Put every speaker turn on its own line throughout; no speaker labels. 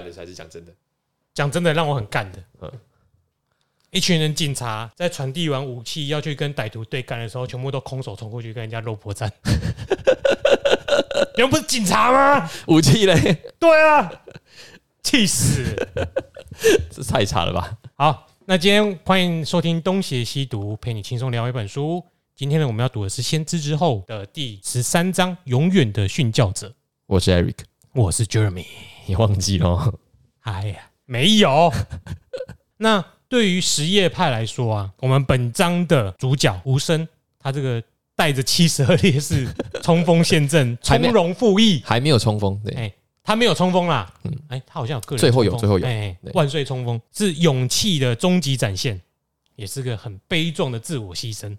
干的才是讲真的。
讲真的，让我很干的。
嗯
一群人警察在传递完武器要去跟歹徒对干的时候，全部都空手冲过去跟人家肉搏战。你们不是警察吗？
武器嘞，
对啊，气死！
这太差了吧？
好，那今天欢迎收听东邪西毒，陪你轻松聊一本书。今天呢，我们要读的是《先知之后》的第十三章《永远的训教者》。
我是 Eric，
我是 Jeremy。
你忘记了？
哎呀，没有。那对于实业派来说啊，我们本章的主角吴声，他这个带着七十二烈士冲锋陷阵，从容赴义。
还没有冲锋，对，
哎，他没有冲锋啦，
嗯
哎，他好像有个人
最后有最后有
哎
对，
万岁冲锋是勇气的终极展现，也是个很悲壮的自我牺牲。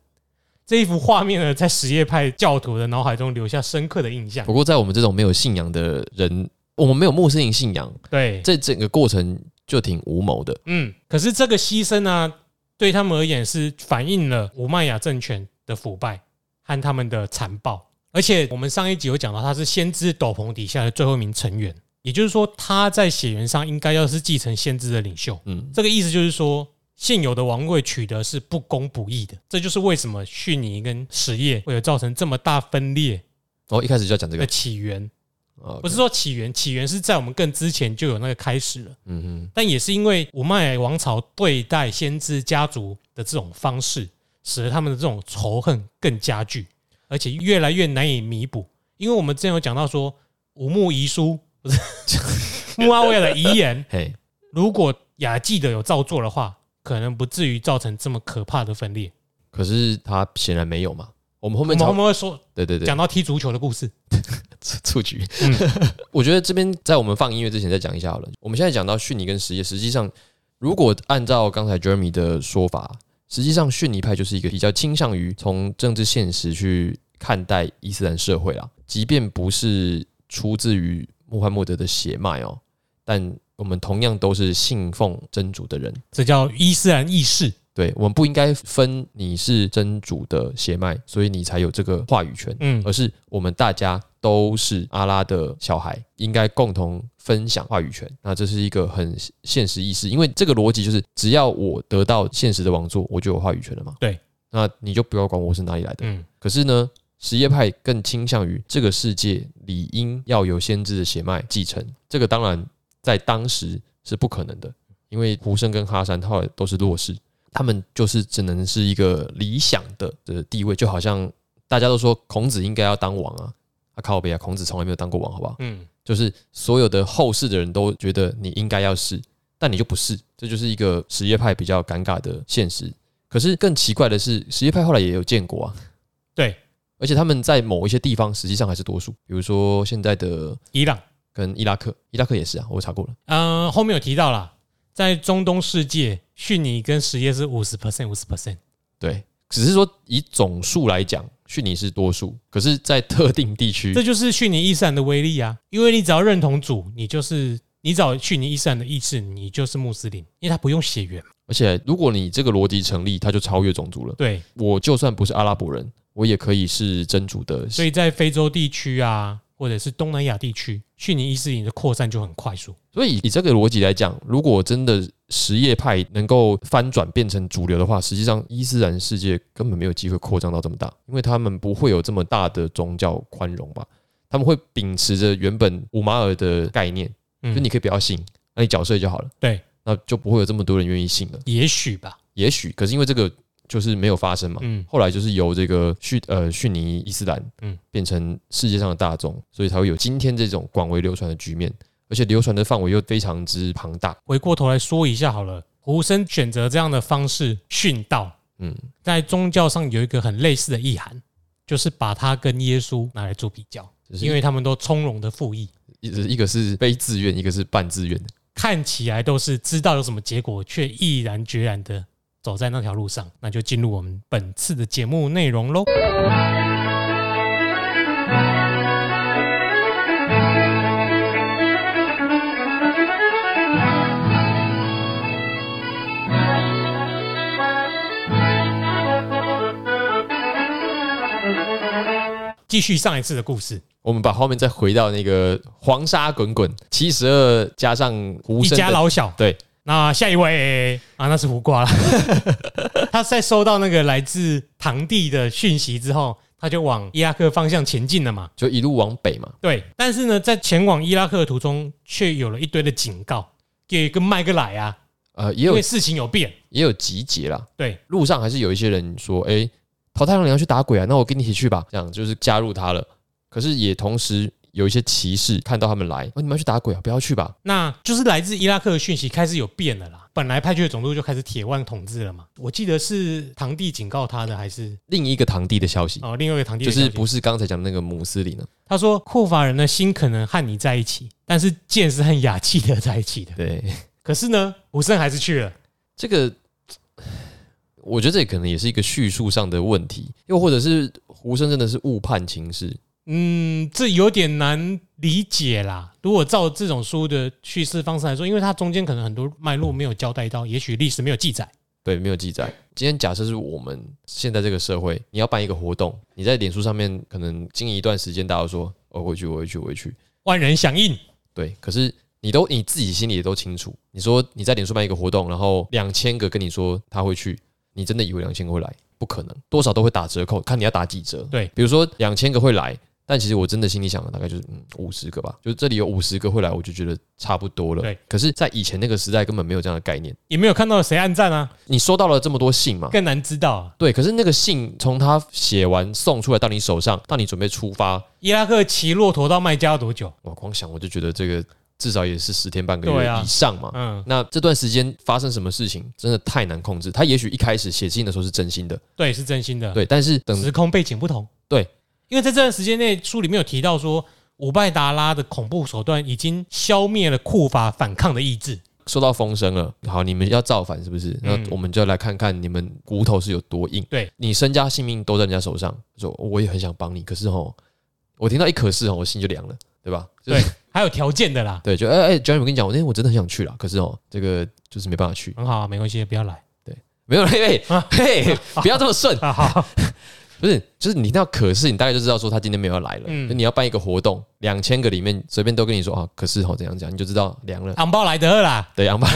这一幅画面呢，在实业派教徒的脑海中留下深刻的印象
不。过在我们这种没有信仰的人，我们没有穆斯林信仰，
对，
这整个过程就挺无谋的。
嗯，可是这个牺牲呢，对他们而言是反映了五麦亚政权的腐败和他们的残暴。而且我们上一集有讲到，他是先知斗篷底下的最后一名成员，也就是说，他在血缘上应该要是继承先知的领袖。
嗯，
这个意思就是说，现有的王位取得是不公不义的。这就是为什么逊尼跟实业会有造成这么大分裂
哦，一开始就要讲这
的
个，
起源。
哦
不是，说起源，起源是在我们更之前就有那个开始了。
嗯哼，
但也是因为五麦王朝对待先知家族的这种方式，使得他们的这种仇恨更加剧，而且越来越难以弥补。因为我们之前有讲到说，五木遗书不是穆阿维亚的遗言，
嘿，
如果雅记的有照做的话，可能不至于造成这么可怕的分裂。
可是他显然没有嘛。我们后面
我们后
面
会说
对对对
讲到踢足球的故事，
蹴局，
嗯
我觉得这边在我们放音乐之前再讲一下好了。我们现在讲到逊尼跟实业，实际上如果按照刚才 Jeremy 的说法，实际上逊尼派就是一个比较倾向于从政治现实去看待伊斯兰社会啦，即便不是出自于穆罕默德的血脉哦，但我们同样都是信奉真主的人。
这叫伊斯兰意识。
对，我们不应该分你是真主的血脉，所以你才有这个话语权。
嗯
而是我们大家都是阿拉的小孩，应该共同分享话语权。那这是一个很现实意识，因为这个逻辑就是，只要我得到现实的王座，我就有话语权了嘛。
对，
那你就不要管我是哪里来的。
嗯，
可是呢，什叶派更倾向于这个世界理应要有先知的血脉继承。这个当然在当时是不可能的，因为胡生跟哈山后来都是弱势，他们就是只能是一个理想的的地位，就好像大家都说孔子应该要当王啊，啊靠北啊，孔子从来没有当过王，好不好？
嗯，
就是所有的后世的人都觉得你应该要是，但你就不是，这就是一个什叶派比较尴尬的现实。可是更奇怪的是，什叶派后来也有建国啊，
对，
而且他们在某一些地方实际上还是多数，比如说现在的
伊朗。
跟伊拉克，伊拉克也是啊，我查过了。
嗯，后面有提到啦，在中东世界，逊尼跟什叶是五十 percent，五十 percent。
对，只是说以总数来讲，逊尼是多数，可是，在特定地区
这，就是逊尼伊斯兰的威力啊！因为你只要认同主，你就是你找逊尼伊斯兰的意志，你就是穆斯林，因为他不用血缘。
而且如果你这个逻辑成立，它就超越种族了。
对，
我就算不是阿拉伯人，我也可以是真主的。
所以在非洲地区啊，或者是东南亚地区，去年伊斯兰的扩散就很快速。
所以以这个逻辑来讲，如果真的什叶派能够翻转变成主流的话，实际上伊斯兰世界根本没有机会扩张到这么大，因为他们不会有这么大的宗教宽容吧？他们会秉持着原本五马尔的概念，就
嗯，
你可以不要信，那你缴税就好了，
对，
那就不会有这么多人愿意信了。
也许吧。
也许，可是因为这个就是没有发生嘛，
嗯，
后来就是由这个逊呃逊尼伊斯兰，
嗯
嗯，变成世界上的大众，所以才会有今天这种广为流传的局面，而且流传的范围又非常之庞大。
回过头来说一下好了，胡生选择这样的方式殉道，
嗯，
在宗教上有一个很类似的意涵，就是把他跟耶稣拿来做比较，因为他们都从容的赴义。
一一个是非自愿，一个是半自愿的。
看起来都是知道有什么结果，却毅然决然的走在那条路上，那就进入我们本次的节目内容喽。继续上一次的故事，
我们把画面再回到那个黄沙滚滚，七十二加上胡
一
生的
家老小。
对，
那下一位啊，那是胡瓜了。他在收到那个来自堂弟的讯息之后，他就往伊拉克方向前进了嘛。
就一路往北嘛。
对，但是呢，在前往伊拉克的途中，却有了一堆的警告，给个麦个来啊，
呃，也有
因为事情有变。
也有集结啦，
对，
路上还是有一些人说，哎、桃太郎你要去打鬼啊，那我跟你一起去吧，这样就是加入他了。可是也同时有一些骑士看到他们来，哦，你们要去打鬼啊，不要去吧。
那就是来自伊拉克的讯息开始有变了啦。本来派去的总督就开始铁腕统治了嘛。我记得是堂弟警告他的，还是
另一个堂弟的消息，
哦另外一个堂弟
就是
的消息
不是刚才讲的那个姆斯林呢？
他说库法人的心可能和你在一起，但是剑是和雅契德在一起的。
对，
可是呢，胡生还是去了。
这个我觉得这可能也是一个叙述上的问题，又或者是胡生真的是误判情势。
嗯，这有点难理解啦。如果照这种书的叙事方式来说，因为它中间可能很多脉络没有交代到，也许历史没有记载。
对，没有记载。今天假设是我们现在这个社会，你要办一个活动，你在脸书上面可能经营一段时间，大家都说哦，我回去，我回去，我会去。
万人响应，
对，可是你都你自己心里也都清楚，你说你在脸书办一个活动，然后两千个跟你说他会去，你真的以为两千个会来？不可能，多少都会打折扣，看你要打几折。
对，
比如说两千个会来，但其实我真的心里想的大概就是嗯五十个吧，就是这里有五十个会来，我就觉得差不多了。
对，
可是，在以前那个时代根本没有这样的概念。
也没有看到谁按赞啊，
你收到了这么多信嘛？
更难知道啊。
对，可是那个信从他写完送出来到你手上，到你准备出发，
伊拉克骑骆驼到麦加要多久？
我光想我就觉得这个至少也是十天半个月以上嘛。
嗯，
那这段时间发生什么事情，真的太难控制。他也许一开始写信的时候是真心的，
对，是真心的。
对，但是等
时空背景不同。
对，
因为在这段时间内，书里面有提到说，伍拜达拉的恐怖手段已经消灭了库法反抗的意志。
收到风声了，好，你们要造反是不是？那
嗯
我们就来看看你们骨头是有多硬。
对
你身家性命都在人家手上，说我也很想帮你，可是哦，我听到一可是哦，我心就凉了，对吧？就是
对，还有条件的啦，
对，就哎哎，Johnny，我跟你讲，我那天我真的很想去啦，可是哦，这个就是没办法去，
很好啊，没关系，不要来
没有嘿
啊
嘿，嘿不要这么顺，
啊。好，
不是，就是你听到可是，你大概就知道说他今天没有要来了。
嗯
就你要办一个活动，两千个里面随便都跟你说啊，可是哦怎样讲，你就知道凉了。
昂包来得啦。
对，杨八，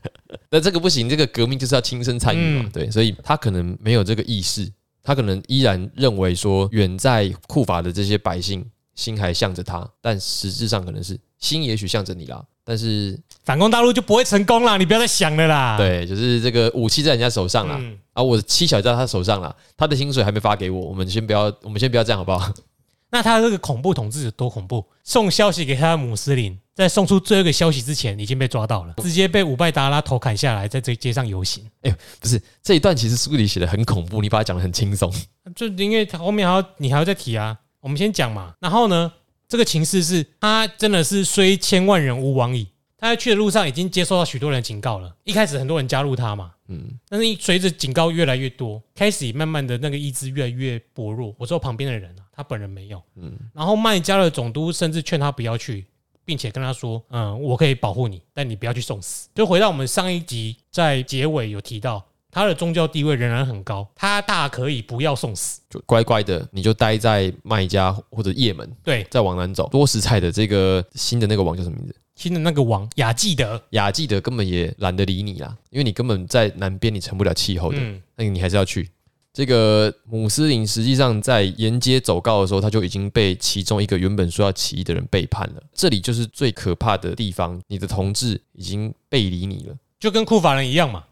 那这个不行，这个革命就是要亲身参与嘛。
嗯
对，所以他可能没有这个意识，他可能依然认为说远在库法的这些百姓心还向着他，但实质上可能是心也许向着你啦，但是
反攻大陆就不会成功啦，你不要再想了啦。，
对，就是这个武器在人家手上啦。
嗯，
啊，我的妻小在他手上啦，他的薪水还没发给我，我们先不要，我们先不要这样好不好？
那他这个恐怖统治有多恐怖？送消息给他的姆斯林，在送出最后一个消息之前，已经被抓到了，直接被五拜达拉头砍下来，在这街上游行。
哎不是这一段其实书里写的很恐怖，你把它讲的很轻松。
就因为他后面还要你还要再提啊，我们先讲嘛。然后呢，这个情势是他真的是虽千万人吾往矣，他在去的路上已经接受到许多人的警告了。一开始很多人加入他嘛，
嗯，
但是随着警告越来越多，开始慢慢的那个意志越来越薄弱。我说旁边的人啊，他本人没有。
嗯
然后麦加的总督甚至劝他不要去，并且跟他说：“嗯，我可以保护你，但你不要去送死。”就回到我们上一集在结尾有提到，他的宗教地位仍然很高，他大可以不要送死。
就乖乖的，你就待在麦家或者也门，
对，
再往南走。多时菜的这个新的那个王叫什么名字？
新的那个王雅纪德，
雅纪德根本也懒得理你啦，因为你根本在南边你成不了气候的，
嗯，
那你还是要去。这个姆斯林实际上在沿街走告的时候，他就已经被其中一个原本说要起义的人背叛了。这里就是最可怕的地方，你的同志已经背离你了，
就跟库法人一样嘛。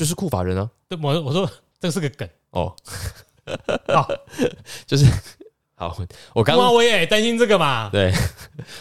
就是库法人啊。
对，我我说这是个梗。
哦，
好，
就是好，我刚
刚，我也担心这个嘛。
对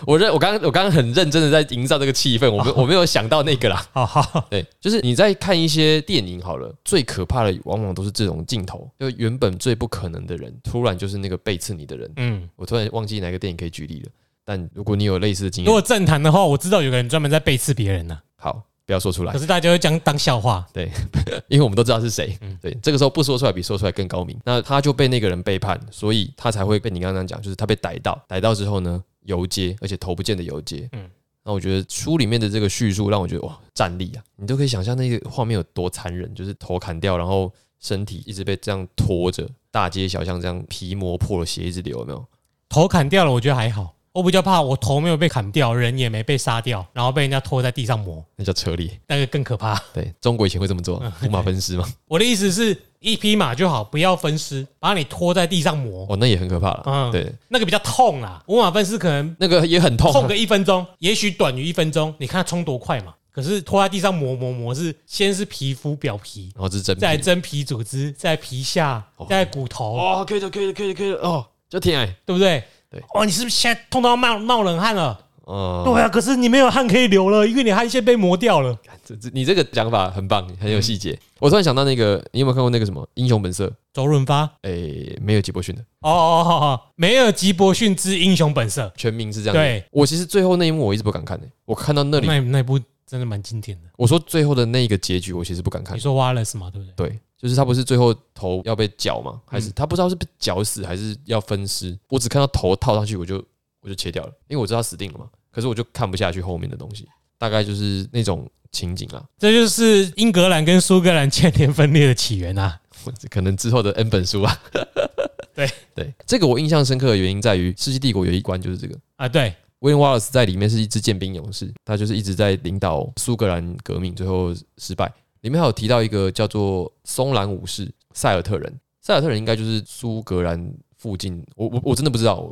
我认我刚我刚刚很认真的在营造这个气氛，我没我没有想到那个啦。
好好，
对，就是你在看一些电影好了，最可怕的往往都是这种镜头，就原本最不可能的人，突然就是那个背刺你的人。
嗯，
我突然忘记哪个电影可以举例了，但如果你有类似的经
如果
验，
政坛的话，我知道有个人专门在背刺别人呢，
好，不要说出来
可，是大家会将当笑话。
对 因为我们都知道是谁
嗯。
对，这个时候不说出来比说出来更高明。那他就被那个人背叛，所以他才会被你刚刚讲，就是他被逮到，逮到之后呢，游街，而且头不见的游街。
嗯
嗯，那我觉得书里面的这个叙述让我觉得哇，战力啊，你都可以想象那个画面有多残忍，就是头砍掉，然后身体一直被这样拖着，大街小巷这样皮磨破了，血一直流，有没有？
头砍掉了，我觉得还好。我比较怕我头没有被砍掉，人也没被杀掉，然后被人家拖在地上磨，
那叫车裂。
那个更可怕。
对，中国以前会这么做，五马分尸嘛。
我的意思是一匹马就好，不要分尸，把你拖在地上磨，
哦，那也很可怕了。
嗯
对，
那个比较痛啦。五马分尸可能
那个也很痛啊。
痛个一分钟，也许短于一分钟，你看它冲多快嘛。可是拖在地上磨磨磨是先是皮肤表皮，
然后是真皮
再真皮组织，在皮下，在骨头，
哦，可以的，可以的，可以的，可以的。哦，就挺矮。
对不对？
对。
哇，你是不是现在痛到冒冒冷汗了？
哦，
对啊，可是你没有汗可以流了，因为你汗腺被磨掉了。
这这你这个讲法很棒，很有细节。我突然想到那个，你有没有看过那个什么《英雄本色》？
周润发，
诶，没有吉伯逊的，
哦哦哦哦，梅尔吉伯逊之英雄本色，
全名是这样。
对，
我其实最后那一幕我一直不敢看的，我看到那里，
那那部真的蛮经典的。
我说最后的那一个结局，我其实不敢看
你。说 Wallace 嘛，对不对？
对，就是他不是最后头要被绞吗？还是他不知道是被绞死还是要分尸？我只看到头套上去，我就我就切掉了，因为我知道死定了嘛。可是我就看不下去后面的东西，大概就是那种情景啊。
这就是英格兰跟苏格兰千年分裂的起源啊！
可能之后的 N 本书啊。
对
对，这个我印象深刻的原因在于《世纪帝国》有一关就是这个。
啊，对，
威廉·瓦勒斯在里面是一支剑兵勇士，他就是一直在领导苏格兰革命，最后失败。里面还有提到一个叫做松兰武士塞尔特人，塞尔特人应该就是苏格兰附近，我我我真的不知道，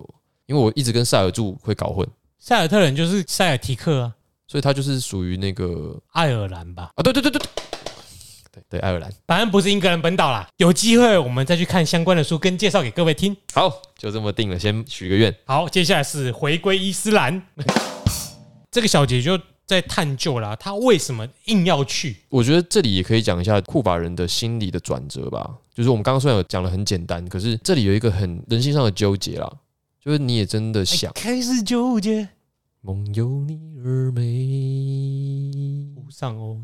因为我一直跟塞尔柱会搞混，
塞尔特人就是塞尔提克啊，
所以他就是属于那个
爱尔兰吧？
啊，对对对对对，对对爱尔兰。
反正不是英格兰本岛啦。有机会我们再去看相关的书，跟介绍给各位听。
好，就这么定了，先许个愿。
好，接下来是回归伊斯兰。这个小姐就在探究啦，他为什么硬要去？
我觉得这里也可以讲一下库法人的心理的转折吧。就是我们刚刚虽然有讲的很简单，可是这里有一个很人性上的纠结啦。就是你也真的想，
开始纠结，
梦有你而美。
不上哦。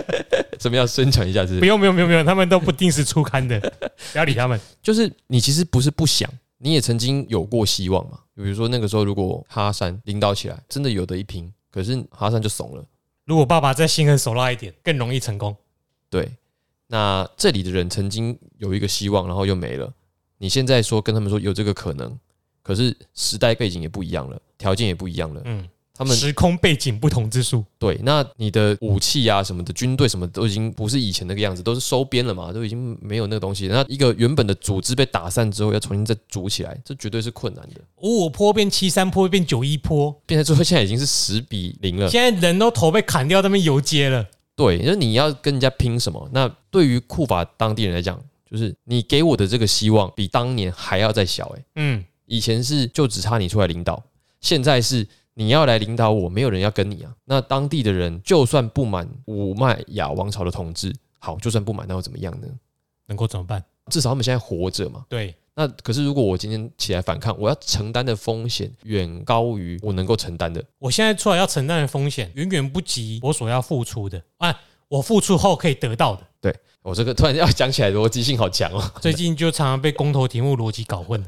怎么样宣传一下？是
不用不用不用不用，他们都不定时出刊的，不要理他们。
就是你其实不是不想，你也曾经有过希望嘛。比如说那个时候，如果哈山领导起来，真的有的一拼，可是哈桑就怂了。
如果爸爸再心狠手辣一点，更容易成功。
对，那这里的人曾经有一个希望，然后又没了。你现在说跟他们说有这个可能，可是时代背景也不一样了，条件也不一样了。
嗯，
他们
时空背景不同之处。
对，那你的武器啊什么的，军队什么都已经不是以前那个样子，都是收编了嘛，都已经没有那个东西。那一个原本的组织被打散之后，要重新再组起来，这绝对是困难的。
五五坡变七三坡变九一坡，
变成最后现在已经是十比零了。
现在人都头被砍掉，那边游街了。
对，就是你要跟人家拼什么？那对于库法当地人来讲，就是你给我的这个希望比当年还要再小、欸。
嗯，
以前是就只差你出来领导，现在是你要来领导我，没有人要跟你啊。那当地的人就算不满五麦亚王朝的统治，好，就算不满，那又怎么样呢？
能够怎么办？
至少他们现在活着嘛。
对，
那可是如果我今天起来反抗，我要承担的风险远高于我能够承担的。
我现在出来要承担的风险，远远不及我所要付出的。啊，我付出后可以得到的。
我这个突然要讲起来，逻辑性好强哦。
最近就常常被公投题目逻辑搞混，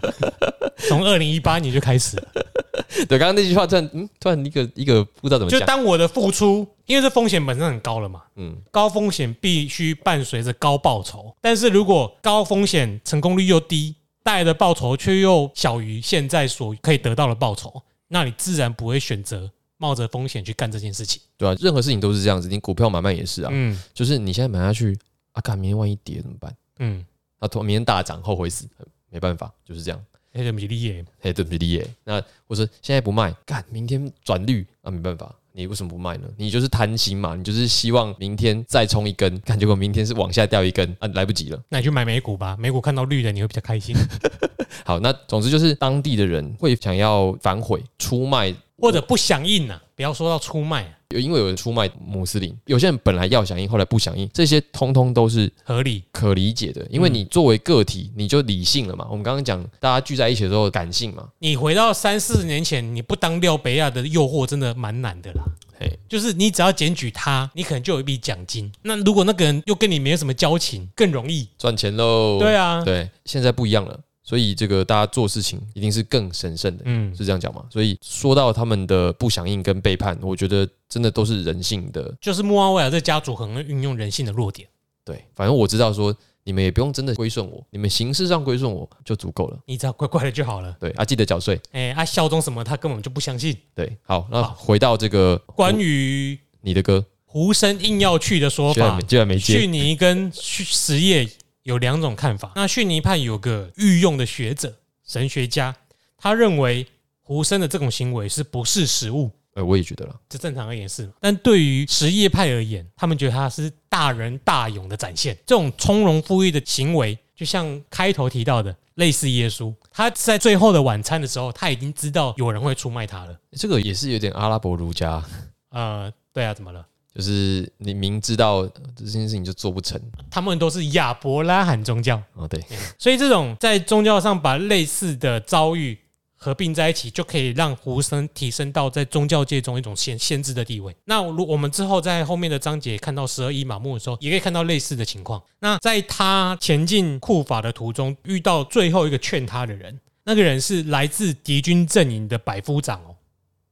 从二零一八年就开始了。
对，刚刚那句话突然，嗯，突然一个一个不知道怎么讲。
就当我的付出，因为这风险本身很高了嘛，
嗯，
高风险必须伴随着高报酬。但是如果高风险成功率又低，带来的报酬却又小于现在所可以得到的报酬，那你自然不会选择冒着风险去干这件事情。
对啊，任何事情都是这样子，你股票买卖也是啊，
嗯
就是你现在买下去，啊，干明天万一跌怎么办？
嗯，
啊，突然明天大涨，后悔死，没办法，就是这样。
那对不起，你也
嘿，对不起，耶。那我说现在不卖，干明天转绿啊，没办法，你为什么不卖呢？你就是贪心嘛，你就是希望明天再冲一根，看结果明天是往下掉一根啊，来不及了。
那你去买美股吧，美股看到绿的你会比较开心，
好，那总之就是当地的人会想要反悔出卖，
或者不响应呐、不要说到出卖、
因为有人出卖穆斯林，有些人本来要响应，后来不响应，这些通通都是
合理。
可理解的，因为你作为个体，你就理性了嘛。我们刚刚讲，大家聚在一起的时候，感性嘛，
你回到三四年前，你不当廖北亚的诱惑真的蛮难的啦。
嘿，
就是你只要检举他，你可能就有一笔奖金。那如果那个人又跟你没有什么交情，更容易。
赚钱喽。
对啊，
对，现在不一样了，所以这个大家做事情一定是更审慎的，
嗯，
是这样讲吗？所以说到他们的不响应跟背叛，我觉得真的都是人性的。
就是穆阿维尔这家族很会运用人性的弱点。
对，反正我知道说你们也不用真的归顺我，你们形式上归顺我就足够了。
你只要乖乖的就好了。
对啊，记得缴税。
哎，啊，效忠什么他根本就不相信。
对，好，那回到这个
关于
你的歌，
胡生硬要去的说法，
居然没接。
逊尼跟实业有两种看法。那逊尼派有个御用的学者、神学家，他认为胡生的这种行为是不是实物。
呃，我也觉得了，
这正常而言是。但对于实业派而言，他们觉得他是大仁大勇的展现。这种从容赴义的行为，就像开头提到的，类似耶稣，他在最后的晚餐的时候，他已经知道有人会出卖他了。
这个也是有点阿拉伯儒家。
呃，对啊，怎么了？
就是你明知道这件事情就做不成。
他们都是亚伯拉罕宗教。
哦，对。
所以这种在宗教上把类似的遭遇。合并在一起，就可以让胡生提升到在宗教界中一种先先知的地位。那如我们之后在后面的章节看到十二伊玛目的时候，也可以看到类似的情况。那在他前进库法的途中，遇到最后一个劝他的人，那个人是来自敌军阵营的百夫长哦。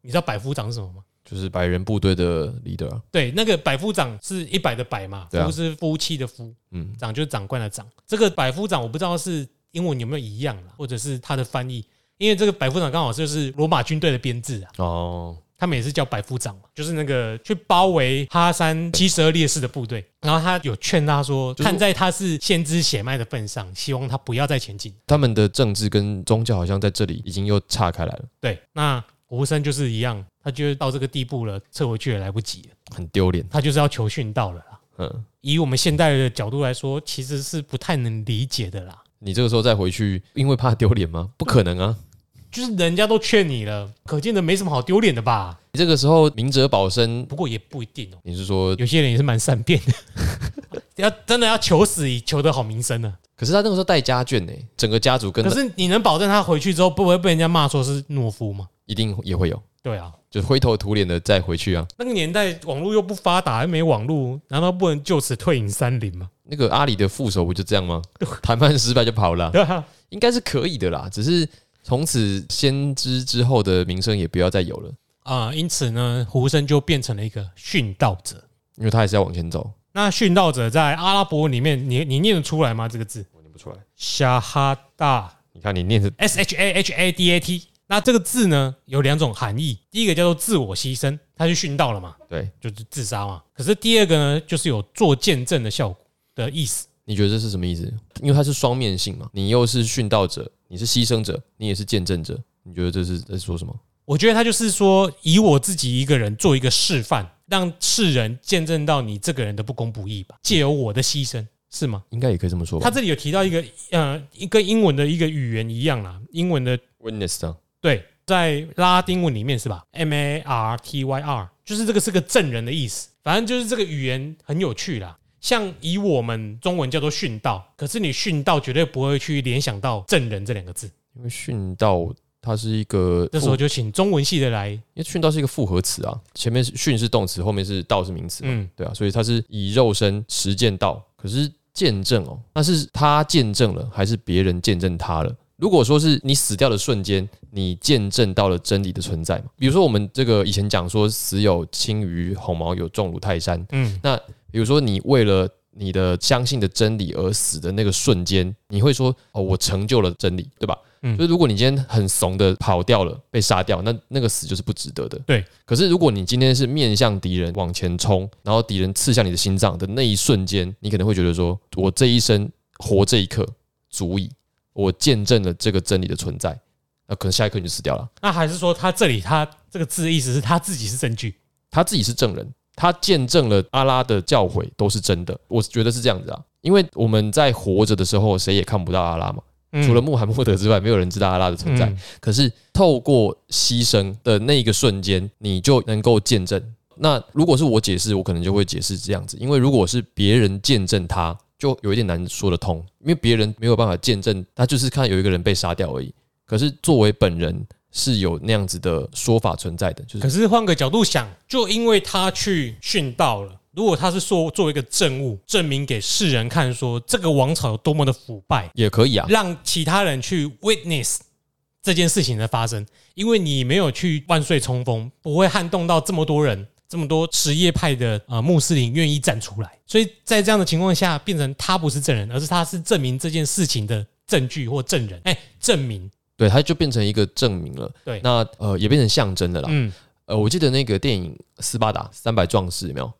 你知道百夫长是什么吗？
就是百人部队的 leader。
对，那个百夫长是一百的百嘛，夫是夫妻的夫，嗯，长就是长官的长。这个百夫长我不知道是英文有没有一样或者是他的翻译。因为这个百夫长刚好就是罗马军队的编制啊，哦，他们也是叫百夫长嘛，就是那个去包围哈山七十二烈士的部队，然后他有劝他说，看在他是先知血脉的份上，希望他不要再前进。
他们的政治跟宗教好像在这里已经又岔开来了。
对，那胡生就是一样，他觉得到这个地步了，撤回去也来不及了，
很丢脸。
他就是要求训到了啦。嗯，以我们现代的角度来说，其实是不太能理解的啦。
你这个时候再回去，因为怕丢脸吗？不可能啊。
就是人家都劝你了，可见的没什么好丢脸的吧？
你这个时候明哲保身，
不过也不一定哦。
你是说
有些人也是蛮善变的，要真的要求死以求得好名声呢？
可是他那个时候带家眷呢，整个家族跟……
可是你能保证他回去之后不会被人家骂说是懦夫吗？
一定也会有。
对啊，
就灰头土脸的再回去啊。
那个年代网络又不发达，又没网络，难道不能就此退隐山林吗？
那个阿里的副手不就这样吗？谈判失败就跑了，应该是可以的啦，只是。从此，先知之后的名声也不要再有了
啊！因此呢，胡生就变成了一个殉道者，
因为他还是要往前走。
那殉道者在阿拉伯里面，你你念得出来吗？这个字
我念不出来。
沙哈达，
你看你念的
S H A H A D A T。那这个字呢，有两种含义。第一个叫做自我牺牲，他去殉道了嘛？
对，
就是自杀嘛。可是第二个呢，就是有做见证的效果的意思。
你觉得这是什么意思？因为它是双面性嘛，你又是殉道者。你是牺牲者，你也是见证者。你觉得这是在说什么？
我觉得他就是说，以我自己一个人做一个示范，让世人见证到你这个人的不公不义吧。借由我的牺牲，是吗？
应该也可以这么说。
他这里有提到一个，呃，一个英文的一个语言一样啦，英文的
witness
对，在拉丁文里面是吧？M A R T Y R，就是这个是个证人的意思。反正就是这个语言很有趣啦。像以我们中文叫做殉道，可是你殉道绝对不会去联想到证人这两个字，
因为殉道它是一个，
这时候就请中文系的来，因
为殉道是一个复合词啊，前面是殉是动词，后面是道是名词，嗯，对啊，所以它是以肉身实践道，可是见证哦，那是他见证了，还是别人见证他了？如果说是你死掉的瞬间，你见证到了真理的存在嘛？比如说我们这个以前讲说，死有轻于鸿毛，有重如泰山，嗯，那。比如说，你为了你的相信的真理而死的那个瞬间，你会说：“哦，我成就了真理，对吧？”嗯，就是如果你今天很怂的跑掉了，被杀掉，那那个死就是不值得的。
对。
可是如果你今天是面向敌人往前冲，然后敌人刺向你的心脏的那一瞬间，你可能会觉得说：“我这一生活这一刻足以，我见证了这个真理的存在。”那可能下一刻你就死掉了。
那还是说他这里他这个字的意思是他自己是证据，
他自己是证人。他见证了阿拉的教诲都是真的，我觉得是这样子啊，因为我们在活着的时候，谁也看不到阿拉嘛，除了穆罕默德之外，没有人知道阿拉的存在。可是透过牺牲的那一个瞬间，你就能够见证。那如果是我解释，我可能就会解释这样子，因为如果是别人见证，他就有一点难说得通，因为别人没有办法见证，他就是看有一个人被杀掉而已。可是作为本人。是有那样子的说法存在的，就是。
可是换个角度想，就因为他去殉道了，如果他是说作为一个证物，证明给世人看，说这个王朝有多么的腐败，
也可以啊，
让其他人去 witness 这件事情的发生。因为你没有去万岁冲锋，不会撼动到这么多人，这么多什叶派的呃穆斯林愿意站出来，所以在这样的情况下，变成他不是证人，而是他是证明这件事情的证据或证人，哎，证明。
对，他就变成一个证明了。
对。
那呃也变成象征的啦。
嗯，
呃，我记得那个电影《斯巴达三百壮士》有没有？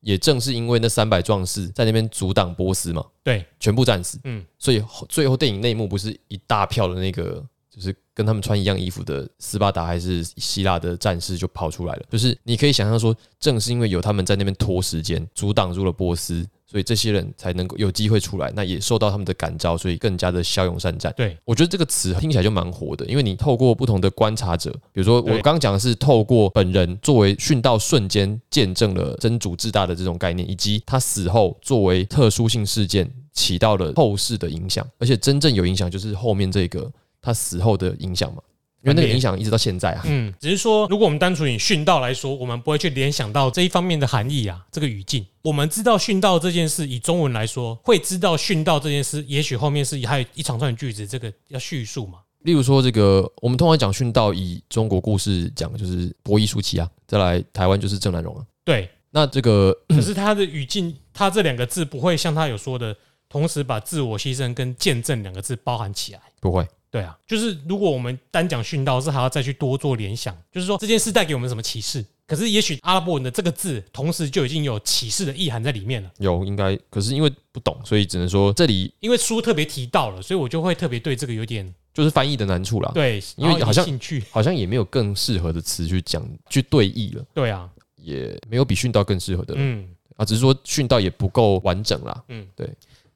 也正是因为那三百壮士在那边阻挡波斯嘛，
对，
全部战死，
嗯，
所以最后电影内幕不是一大票的那个，就是跟他们穿一样衣服的斯巴达还是希腊的战士就跑出来了。就是你可以想象说，正是因为有他们在那边拖时间，阻挡住了波斯，所以这些人才能够有机会出来。那也受到他们的感召，所以更加的骁勇善战。
对，
我觉得这个词听起来就蛮火的，因为你透过不同的观察者，比如说我刚刚讲的是透过本人作为殉道瞬间见证了真主至大的这种概念，以及他死后作为特殊性事件起到了后世的影响，而且真正有影响就是后面这个他死后的影响嘛，因为那个影响一直到现在啊。
嗯，只是说，如果我们单纯以殉道来说，我们不会去联想到这一方面的含义啊，这个语境。我们知道殉道这件事，以中文来说，会知道殉道这件事，也许后面是还有一长串的句子，这个要叙述嘛。
例如说，这个我们通常讲殉道，以中国故事讲就是伯夷叔齐啊，再来台湾就是郑南荣啊。
对，
那这个
可是他的语境，他这两个字不会像他有说的，同时把自我牺牲跟见证两个字包含起来。
不会，
对啊，就是如果我们单讲殉道，是还要再去多做联想，就是说这件事带给我们什么启示。可是也许阿拉伯文的这个字，同时就已经有启示的意涵在里面了。
有应该，可是因为不懂，所以只能说这里
因为书特别提到了，所以我就会特别对这个有点
就是翻译的难处啦。
对，
因为好像
有兴趣。
好像也没有更适合的词去讲去对译了，
对啊，
也没有比训道更适合的了
嗯
啊，只是说训道也不够完整啦。
嗯，
对。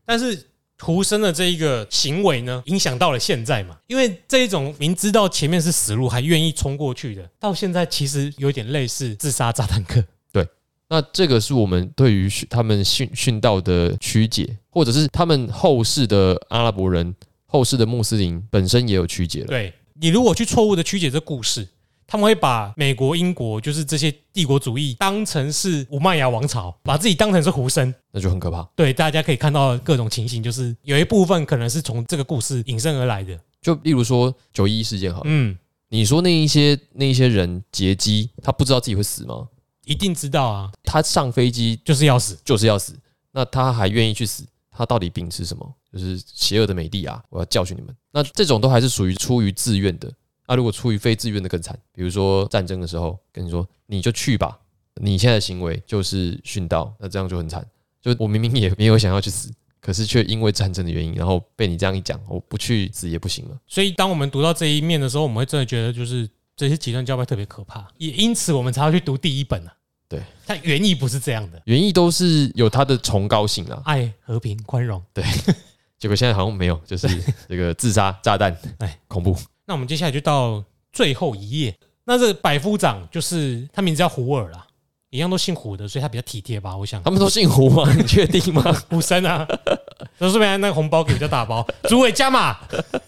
但是胡生的这一个行为呢，影响到了现在嘛？因为这一种明知道前面是死路还愿意冲过去的，到现在其实有点类似自杀炸弹客。
对那这个是我们对于他们殉殉道的曲解，或者是他们后世的阿拉伯人、后世的穆斯林本身也有曲解了。
对你如果去错误的曲解这故事，他们会把美国、英国就是这些帝国主义当成是五迈亚王朝，把自己当成是胡生。
那就很可怕。
对，大家可以看到各种情形，就是有一部分可能是从这个故事引申而来的。
就例如说九一一事件好了，
嗯，
你说那一些那一些人劫机，他不知道自己会死吗？
一定知道啊，
他上飞机
就是要死。
就是要死，那他还愿意去死，他到底秉持什么？就是邪恶的美帝啊！我要教训你们。那这种都还是属于出于自愿的。那如果出于非自愿的更惨，比如说战争的时候，跟你说你就去吧，你现在的行为就是殉道，那这样就很惨。就我明明也没有想要去死，可是却因为战争的原因，然后被你这样一讲，我不去死也不行了。
所以，当我们读到这一面的时候，我们会真的觉得，就是这些极端教派特别可怕，也因此我们才要去读第一本啊。
对，
它原意不是这样的，
原意都是有它的崇高性啊，
爱、和平、宽容。
对 结果现在好像没有，就是这个自杀炸弹，
哎
哎，恐怖。
那我们接下来就到最后一页。那这百夫长就是他名字叫胡尔啦，一样都姓胡的，所以他比较体贴吧？我想
他们都姓胡吗？你确定吗？
胡生啊，说顺便那个红包给比较大包，主委加码。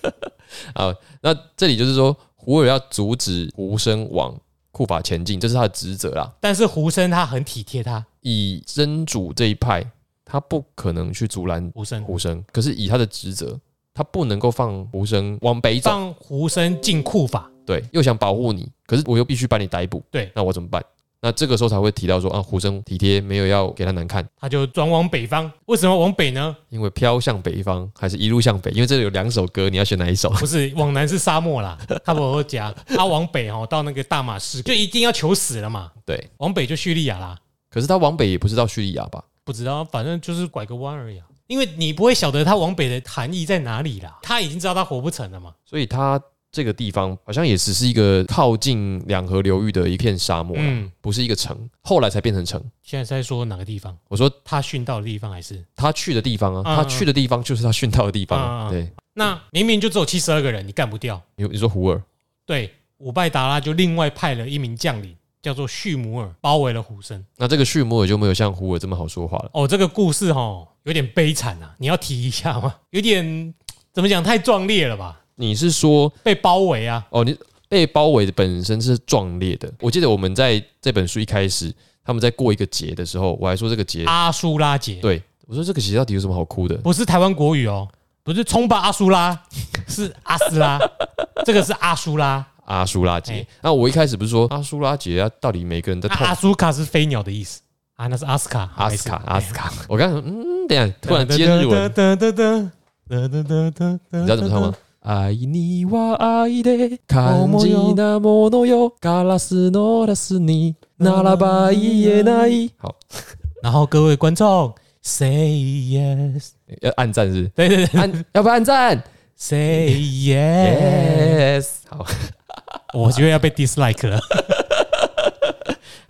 好，那这里就是说，胡尔要阻止胡生往库法前进，这是他的职责啦。
但是胡生他很体贴他，
以真主这一派，他不可能去阻拦
胡生
胡生，可是以他的职责，他不能够放胡生往北走，
放胡生进库法。
对，又想保护你，可是我又必须把你逮捕，
对，
那我怎么办？那这个时候才会提到说啊，胡生体贴，没有要给他难看，
他就转往北方。为什么往北呢？
因为飘向北方，还是一路向北？因为这里有两首歌，你要选哪一首？
不是往南是沙漠啦，他不会加。他往北哦，到那个大马士就一定要求死了嘛。
对，
往北就叙利亚啦，
可是他往北也不是到叙利亚吧？
不知道，反正就是拐个弯而已啊。因为你不会晓得他往北的含义在哪里啦，他已经知道他活不成了嘛。
所以他这个地方好像也只是一个靠近两河流域的一片沙漠啦，
嗯，
不是一个城，后来才变成城。
现在是在说哪个地方？
我说
他殉道的地方还是？
他去的地方啊，
嗯
他去的地方就是他殉道的地方啊。
嗯
对，
那明明就只有七十二个人，你干不掉。
你你说胡尔，
对，伍拜达拉就另外派了一名将领，叫做叙姆尔，包围了胡森。
那这个叙摩尔就没有像胡尔这么好说话了。
哦，这个故事哈有点悲惨啊，你要提一下吗？有点 怎么讲？太壮烈了吧？
你是说
被包围啊，
哦，你被包围的本身是壮烈的。我记得我们在这本书一开始，他们在过一个节的时候，我还说这个节，
阿苏拉节，
对我说这个节到底有什么好哭的？
不是台湾国语哦，不是冲吧阿苏拉，是阿斯拉，这个是阿苏拉，
阿苏拉节
哎。
那我一开始不是说阿苏拉节啊，到底每个人的
阿苏卡是飞鸟的意思啊，那是阿斯卡，
阿斯卡，阿斯卡。我刚说，嗯，等下突然接日文，
哒哒哒哒哒哒哒，
你知道怎么唱吗？啊你哇，爱的，看伊那莫诺哟，嘎拉斯诺拉斯尼，那拉巴伊耶那伊。好，
然后各位观众，Say yes，
要按赞是,
对对对，
按，要不按赞
？Say yes，,
yes 好，
我觉得要被 dislike 了。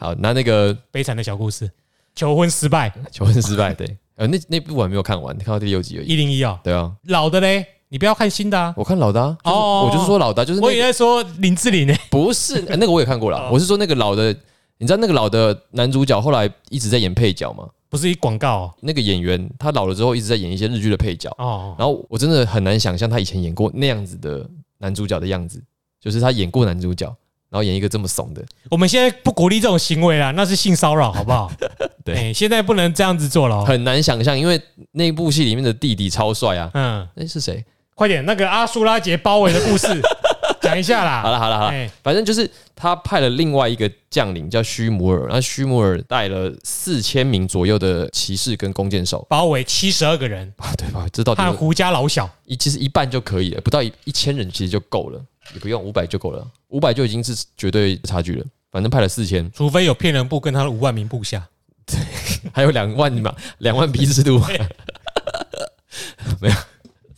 好，那那个
悲惨的小故事，求婚失败，
求婚失败，对，呃，那那部我还没有看完，看到第六集而已。
一零一哦，
对啊，
老的嘞，你不要看新的啊。
我看老的啊，就是
哦。
我就是说老的啊，就是
我
那个
也在说林志玲呢，
不是呃那个我也看过了，
哦。
我是说那个老的，你知道那个老的男主角后来一直在演配角吗？
不是一广告哦。
那个演员他老了之后一直在演一些日剧的配角，
哦，
然后我真的很难想象他以前演过那样子的男主角的样子，就是他演过男主角，然后演一个这么怂的，
我们现在不鼓励这种行为啦，那是性骚扰，好不好？
对
哎现在不能这样子做了哦。
很难想象，因为那部戏里面的弟弟超帅啊！
嗯，
哎，是谁？
快点，那个阿苏拉杰包围的故事 讲一下啦。
好了好了好了，
哎，
反正就是他派了另外一个将领叫须摩尔，那须摩尔带了四千名左右的骑士跟弓箭手，
包围七十二个人，
啊，对吧？这到底有
和胡家老小。
一其实一半就可以了，不到一一千人其实就够了，也不用五百就够了，五百就已经是绝对差距了。反正派了四千，
除非有骗人部跟他的五万名部下，对
还有两万嘛，两万批制度，没有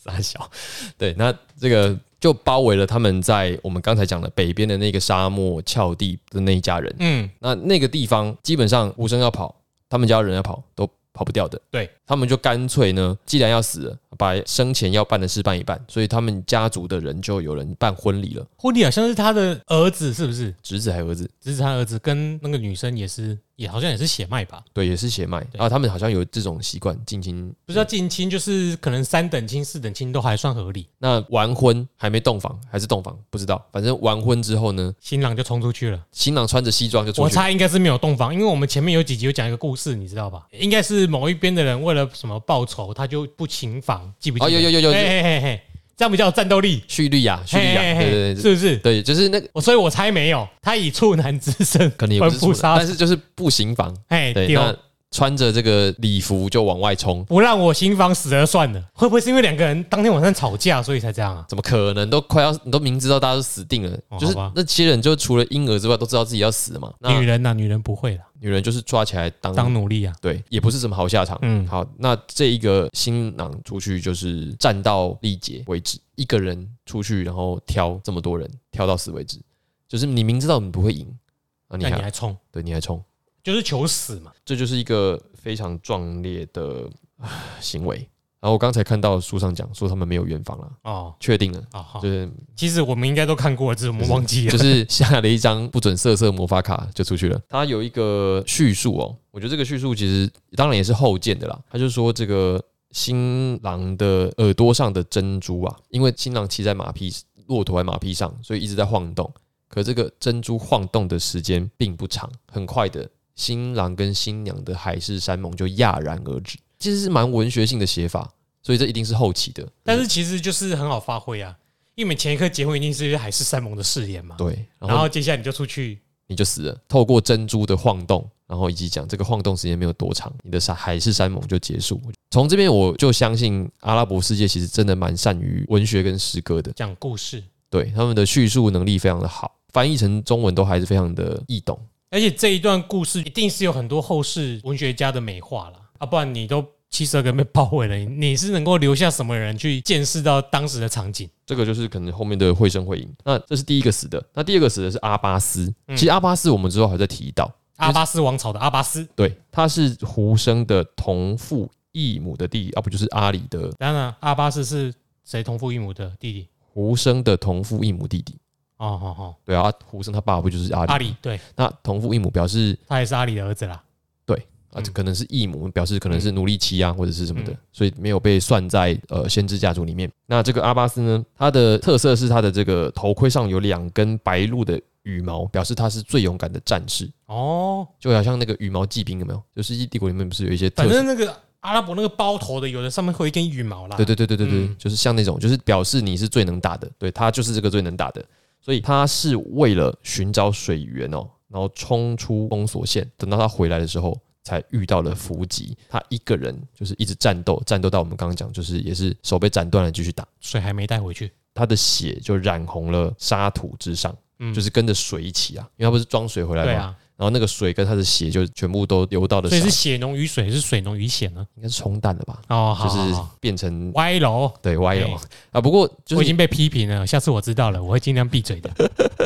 傻小。对，那这个就包围了他们在我们刚才讲的北边的那个沙漠峭地的那一家人。
嗯，
那那个地方基本上无生要跑，他们家人要跑都跑不掉的。
对
他们就干脆呢，既然要死了，把生前要办的事办一办，所以他们家族的人就有人办婚礼了，
婚礼好像是他的儿子，是不是？
侄子还有儿子，
侄子他儿子跟那个女生也是，也好像也是血脉吧？
对，也是血脉。然后他们好像有这种习惯，近亲
不是要近亲，就是可能三等亲、四等亲都还算合理。
那完婚还没洞房，还是洞房，不知道。反正完婚之后呢，
新郎就冲出去了，
新郎穿着西装就出去我。
猜应该是没有洞房，因为我们前面有几集有讲一个故事，你知道吧？应该是某一边的人为了什么报仇，他就不勤房，记不记
哦，
得？
有有有有
嘿嘿嘿嘿，这样比较有战斗力。
叙利亚，叙利亚，
嘿嘿嘿
对对对
是不是？
对，就是那个
我所以我猜没有，他以处男之身
可能也不
杀
但是就是步行房。
哎，
对，
丢
那穿着这个礼服就往外冲，
不让我新房死了算了，会不会是因为两个人当天晚上吵架，所以才这样啊？
怎么可能？都快要，你都明知道大家都死定了，就是
哦好吧
那些人就除了婴儿之外，都知道自己要死了嘛。那
女人呐、女人不会啦，
女人就是抓起来当
当奴隶啊。
对，也不是什么好下场。
嗯
好，那这一个新郎出去就是战到力竭为止，一个人出去，然后挑这么多人，挑到死为止。就是你明知道你不会赢，啊，你
那你
还
还冲，
对，你还冲，
就是求死嘛。
这就是一个非常壮烈的行为。然后我刚才看到书上讲说他们没有圆房了，
哦，
确定了，就，是
其实我们应该都看过了，只是我们忘记了。
就是下了一张不准色色魔法卡就出去了。它有一个叙述哦，我觉得这个叙述其实当然也是后见的啦。他就说这个新郎的耳朵上的珍珠啊，因为新郎骑在马匹、骆驼在马匹上，所以一直在晃动。可这个珍珠晃动的时间并不长，很快的，新郎跟新娘的海誓山盟就戛然而止。其实是蛮文学性的写法，所以这一定是后期的。
但是其实就是很好发挥啊，因为前一刻结婚一定是海誓山盟的誓言嘛，
对，然后
然后接下来你就出去，
你就死了。透过珍珠的晃动，然后以及讲这个晃动时间没有多长，你的海海誓山盟就结束。从这边我就相信阿拉伯世界其实真的蛮善于文学跟诗歌的，
讲故事，
对他们的叙述能力非常的好，翻译成中文都还是非常的易懂。
而且这一段故事一定是有很多后世文学家的美化啦，啊，不然你都七十二个人被包围了，你你是能够留下什么人去见识到当时的场景？
这个就是可能后面的会声会影。那这是第一个死的，那第二个死的是阿巴斯。
嗯
其实阿巴斯我们之后还在提到，
阿巴斯王朝的阿巴斯，
对，他是胡生的同父异母的弟弟，啊不就是阿里的
当然阿巴斯是谁同父异母的弟弟？
胡生的同父异母弟弟。
哦，哦哦，
对啊，胡生他爸不就是阿里？
阿里对，
那同父异母表示
他也是阿里的儿子啦。
对啊，
嗯
这可能是异母，表示可能是奴隶妻啊，或者是什么的
嗯，
所以没有被算在呃先知家族里面。那这个阿巴斯呢，他的特色是他的这个头盔上有两根白鹭的羽毛，表示他是最勇敢的战士，
哦，
就好像那个羽毛骑兵有没有？就世纪帝国里面不是有一些特
反
色？
正那个阿拉伯那个包头的，有的上面会有一根羽毛啦。
对对对对对对，
嗯
就是像那种，就是表示你是最能打的，对他就是这个最能打的。所以他是为了寻找水源哦，然后冲出封锁线。等到他回来的时候，才遇到了伏击。他一个人就是一直战斗，战斗到我们刚刚讲，就是也是手被斩断了，继续打。
水还没带回去，
他的血就染红了沙土之上，
嗯
就是跟着水一起啊，因为他不是装水回来嘛，
对啊，
然后那个水跟他的血就全部都流到了沙
所以是，血浓于水，是水浓于血呢？
应该是冲淡了吧，
哦，好
就是变成
歪楼。
对歪楼
哎
啊。不过就是
我已经被批评了，下次我知道了，我会尽量闭嘴的。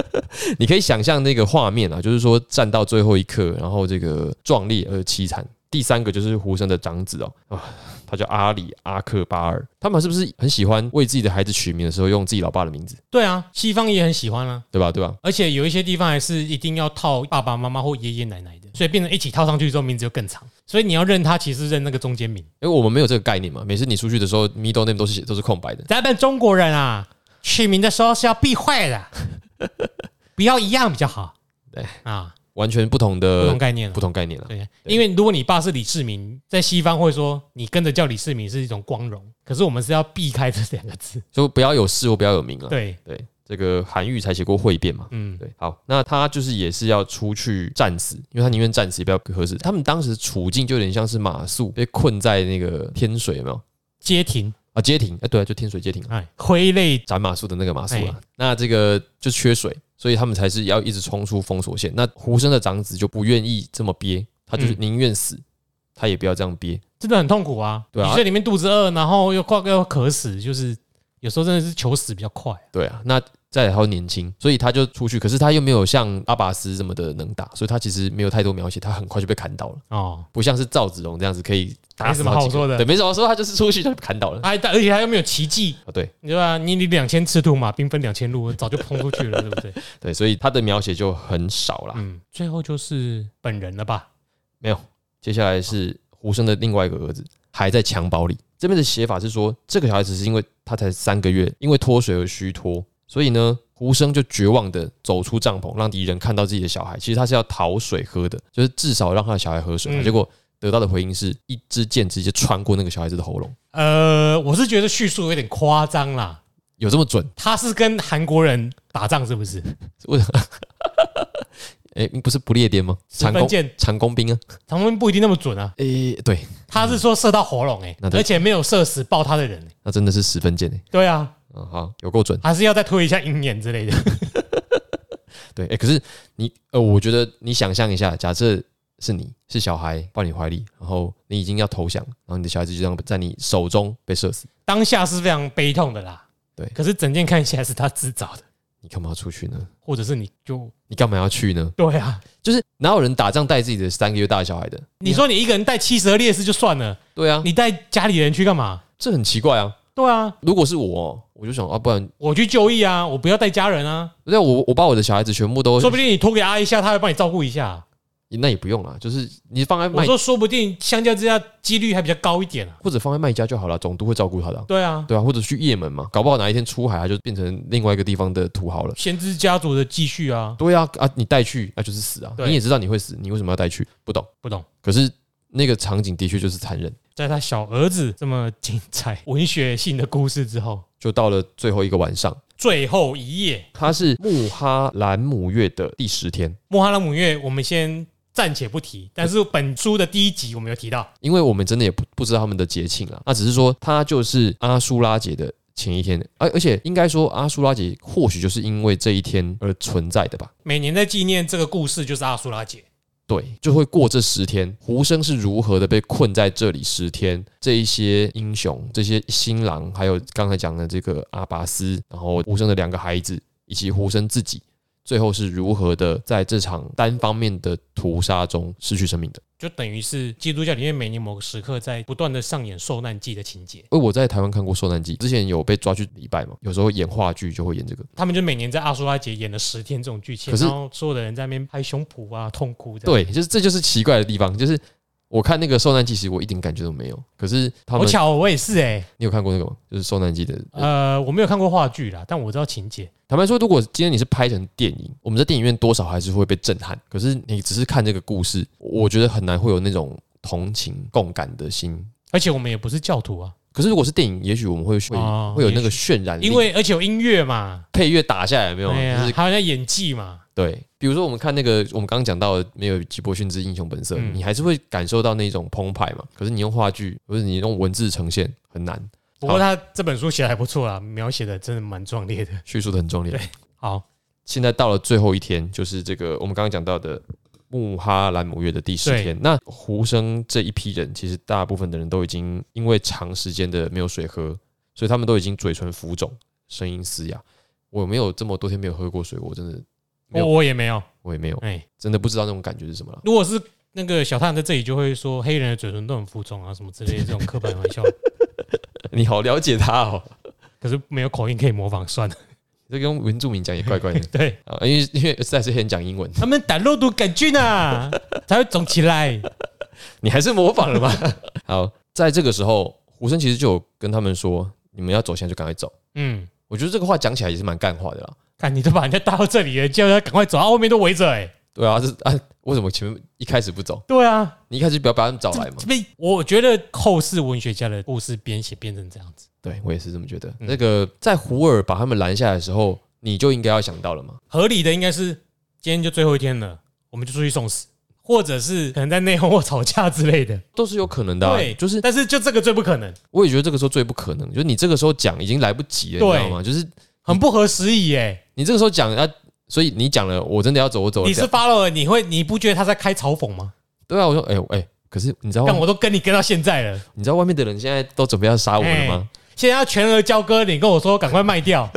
你可以想象那个画面啊，就是说战到最后一刻，然后这个壮烈而凄惨。第三个就是胡生的长子哦，啊，他叫阿里阿克巴尔。他们是不是很喜欢为自己的孩子取名的时候用自己老爸的名字，
对啊，西方也很喜欢啊，
对吧？对吧？
而且有一些地方还是一定要套爸爸妈妈或爷爷奶奶的，所以变成一起套上去之后名字就更长。所以你要认他，其实认那个中间名。
因为我们没有这个概念嘛，每次你出去的时候，middle name 都是写都是空白的。
咱们中国人啊，取名的时候是要避讳的，不要一样比较好。
对
啊，
完全不同
不
的
同概念了
不。同概念了。
对，因为如果你爸是李世民，在西方会说你跟着叫李世民是一种光荣，可是我们是要避开这两个字。
就不要有事或不要有名啊。
对，
对，这个韩愈才写过会变嘛。
嗯，
对，好，那他就是也是要出去战死，因为他宁愿战死也不要渴死。他们当时处境就有点像是马谡被困在那个天水，有没有
街亭，
啊？街亭，哎，对啊，就天水街亭啊，
哎，挥泪
斩马谡的那个马谡
哎
啊。那这个就缺水，所以他们才是要一直冲出封锁线。那胡生的长子就不愿意这么憋，他就是
嗯
宁愿死，他也不要这样憋。
真的很痛苦啊！
对啊
你在里面肚子饿，然后又快要渴死，就是有时候真的是求死比较快。
对啊，那再来他年轻，所以他就出去，可是他又没有像阿巴斯这么的能打，所以他其实没有太多描写，他很快就被砍倒了，
哦，
不像是赵子龙这样子可以打死
没什么
好
说的
对，没什么好说，他就是出去就砍倒了。
还而且他又没有奇迹，
啊，对
对吧？你你两千赤兔马兵分两千路，早就冲出去了，对不对？
对，所以他的描写就很少了。
嗯，最后就是本人了吧？
没有，接下来是胡生的另外一个儿子还在襁褓里。这边的写法是说，这个小孩子是因为他才三个月，因为脱水而虚脱，所以呢，胡生就绝望的走出帐篷，让敌人看到自己的小孩。其实他是要讨水喝的，就是至少让他的小孩喝水嘛。
嗯
结果得到的回应是一支箭直接穿过那个小孩子的喉咙，
呃，我是觉得叙述有点夸张啦。
有这么准？
他是跟韩国人打仗是不是？
为什么？哎、不是不列颠吗？长弓
十分箭，
长弓兵啊？
长弓兵不一定那么准啊。
诶、对，
他是说射到喉咙哎、而且没有射死抱他的人、欸。
那真的是十分箭诶、
对啊，
嗯，好，有够准。
还是要再推一下鹰眼之类的。
对，哎、可是你呃，我觉得你想象一下，假设是你是小孩抱你怀里，然后你已经要投降，然后你的小孩子就这样在你手中被射死，
当下是非常悲痛的啦。
对
可是整件看起来是他自找的，
你干嘛要出去呢？
或者是你就
你干嘛要去呢？
对啊。
就是哪有人打仗带自己的三个月大的小孩的？
你说你一个人带七十二烈士就算了，
对啊，
你带家里人去干嘛？
这很奇怪啊。
对啊，
如果是我，我就想啊，不然
我去就医啊，我不要带家人啊，
对啊，我我把我的小孩子全部都，
说不定你托给阿一下，她会帮你照顾一下。
那也不用啦，就是你放在
我
卖
说说不定相较之下几率还比较高一点啊。
或者放在卖家就好了，总督会照顾他的啊、
对啊，
对啊，或者去也门嘛，搞不好哪一天出海他就变成另外一个地方的土豪了。
先知家族的继续啊，
对啊，啊，你带去那就是死啊！你也知道你会死，你为什么要带去？不懂。
不懂。
可是那个场景的确就是残忍。
在他小儿子这么精彩文学性的故事之后，
就到了最后一个晚上，
最后一夜
它是穆哈兰姆月的第十天，
穆哈兰姆月，我们先暂且不提。但是本书的第一集我们有提到，
因为我们真的也不不知道他们的节庆啊，那只是说它就是阿苏拉节的前一天，而而且应该说阿苏拉节或许就是因为这一天而存在的吧。
每年在纪念这个故事就是阿苏拉节。
对，就会过这十天。胡生是如何的被困在这里十天？这一些英雄、这些新郎，还有刚才讲的这个阿巴斯，然后胡生的两个孩子，以及胡生自己，最后是如何的在这场单方面的屠杀中失去生命的？
就等于是基督教里面每年某个时刻在不断的上演受难记的情节，
而我在台湾看过《受难记》，之前有被抓去礼拜嘛，有时候演话剧就会演这个。
他们就每年在阿苏拉节演了十天这种剧情，
可是
然后所有的人在那边拍胸脯啊、痛哭。
对，就是这就是奇怪的地方，就是我看那个《受难记》时，我一点感觉都没有。可是他们，
好巧，我也是哎、
你有看过那个吗？就是《受难记》的
呃，我没有看过话剧啦，但我知道情节。
坦白说，如果今天你是拍成电影，我们在电影院多少还是会被震撼。可是你只是看这个故事，我觉得很难会有那种同情共感的心。
而且我们也不是教徒啊，
可是如果是电影，也许我们会会、
哦
会有那个渲染力，
因为而且有音乐嘛，
配乐打下来有没有？
还有那演技嘛，
对，比如说我们看那个我们刚刚讲到的没有吉伯逊之英雄本色，
嗯
你还是会感受到那种澎湃嘛。可是你用话剧或者你用文字呈现很难，
不过他这本书写的还不错啦，描写的真的蛮壮烈的。
叙述的很壮烈
对。好，
现在到了最后一天，就是这个我们刚刚讲到的穆哈兰姆月的第十天。那胡生这一批人，其实大部分的人都已经因为长时间的没有水喝，所以他们都已经嘴唇浮肿，声音嘶哑。我没有这么多天没有喝过水，我真的没
我
有，
我也没有，
我也没有，
哎，
真的不知道那种感觉是什么了。
如果是那个小太阳在这里，就会说黑人的嘴唇都很浮肿啊，什么之类的这种刻板玩笑。
你好了解他哦，
可是没有口音可以模仿，算了。
这跟原住民讲也怪怪的
对
啊，因为因为实在是很讲英文，
他们打肉毒杆菌啊，才会肿起来。
你还是模仿了吗？好，在这个时候，胡生其实就有跟他们说，你们要走，现在就赶快走。
嗯，
我觉得这个话讲起来也是蛮干话的啦。
看你都把人家带到这里了，叫他赶快走，啊，后面都围着哎。
对啊，是啊，为什么前面一开始不走？
对啊，
你一开始不要把他们找来嘛？
被我觉得后世文学家的故事编写变成这样子，
对我也是这么觉得。
嗯
那个在胡尔把他们拦下来的时候，你就应该要想到了嘛。
合理的应该是今天就最后一天了，我们就出去送死，或者是可能在内讧或吵架之类的。
都是有可能的、啊，
对，
就是
但是就这个最不可能，
我也觉得这个时候最不可能，就是你这个时候讲已经来不及了，你知道吗？就是
很不合时宜哎。
你这个时候讲啊，所以你讲了，我真的要走，我走了。
你是 follow，你会你不觉得他在开嘲讽吗？
对啊，我说哎呦哎，可是你知道外
但我都跟你跟到现在了，
你知道外面的人现在都准备要杀我了吗？
现在要全额交割，你跟我说赶快卖掉，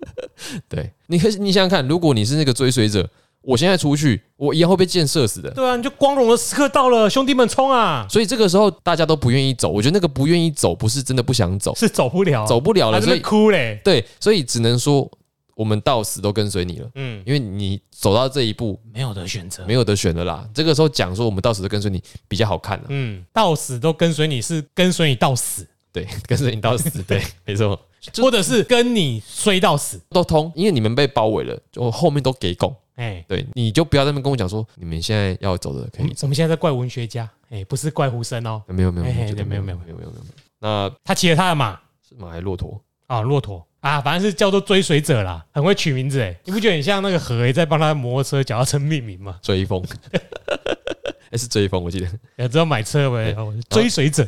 对，你可以你想想看，如果你是那个追随者，我现在出去，我一样会被箭射死的。
对啊，你就光荣的时刻到了，兄弟们冲啊！
所以这个时候大家都不愿意走，我觉得那个不愿意走不是真的不想走，
是走不了，
走不了了，所以
哭嘞。
对，所以只能说我们到死都跟随你了，
嗯，
因为你走到这一步
没有得选择。
没有得选的啦。这个时候讲说我们到死都跟随你比较好看啊，
嗯，到死都跟随你是跟随你到死，
对，跟随你到死，对，没错，
或者是跟你衰到死。
都通，因为你们被包围了，就后面都给拱。
哎，
对，你就不要在那边跟我讲说你们现在要走的可以走，
我们现在在怪文学家，哎，不是怪胡生哦。
没有没有没有，
没有没有
没有没有没有没有。那
他骑了他的马
是马还是骆驼？
啊，骆驼啊，反正是叫做追随者啦，很会取名字哎。你不觉得很像那个何诶在帮他摩托车脚踏车命名吗？
追风，哎是追风，我记得
也知道买车没？哦追随者，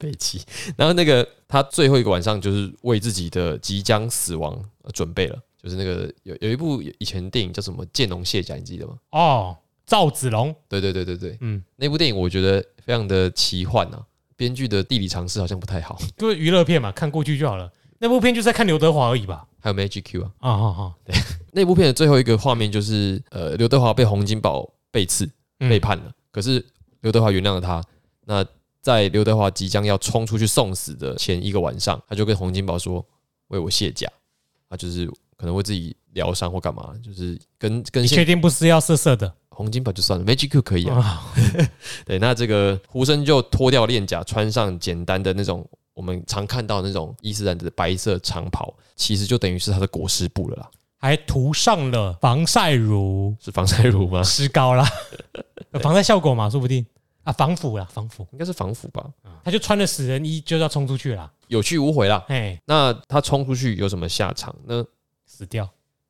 北齐。然后那个他最后一个晚上就是为自己的即将死亡呃准备了，就是那个有有一部以前电影叫什么《剑龙卸甲》，你记得吗？
哦，赵子龙，
对对对对对，
嗯，
那部电影我觉得非常的奇幻啊，编剧的地理常识好像不太好。
就是娱乐片嘛，看过去就好了。那部片就是在看刘德华而已吧？
还有 Magic Q 啊，
啊啊啊！
对，那部片的最后一个画面就是呃刘德华被洪金宝背刺
嗯
背叛了，可是刘德华原谅了他。那在刘德华即将要冲出去送死的前一个晚上，他就跟洪金宝说：“为我卸甲。”他就是可能为自己疗伤或干嘛，就是跟跟
确定不是要色色的
洪金宝就算了，Magic Q 可以啊。
啊？
对，那这个胡生就脱掉链甲，穿上简单的那种我们常看到的那种伊斯兰的白色长袍，其实就等于是他的裹尸布了啦，
还涂上了防晒乳、
是防晒乳吗？
石膏啦，有 防晒效果嘛？说不定啊，防腐啦，防腐。
应该是防腐吧，
他就穿了死人衣，就要冲出去啦。
有去无回啦。
哎，
那他冲出去有什么下场呢？
死掉。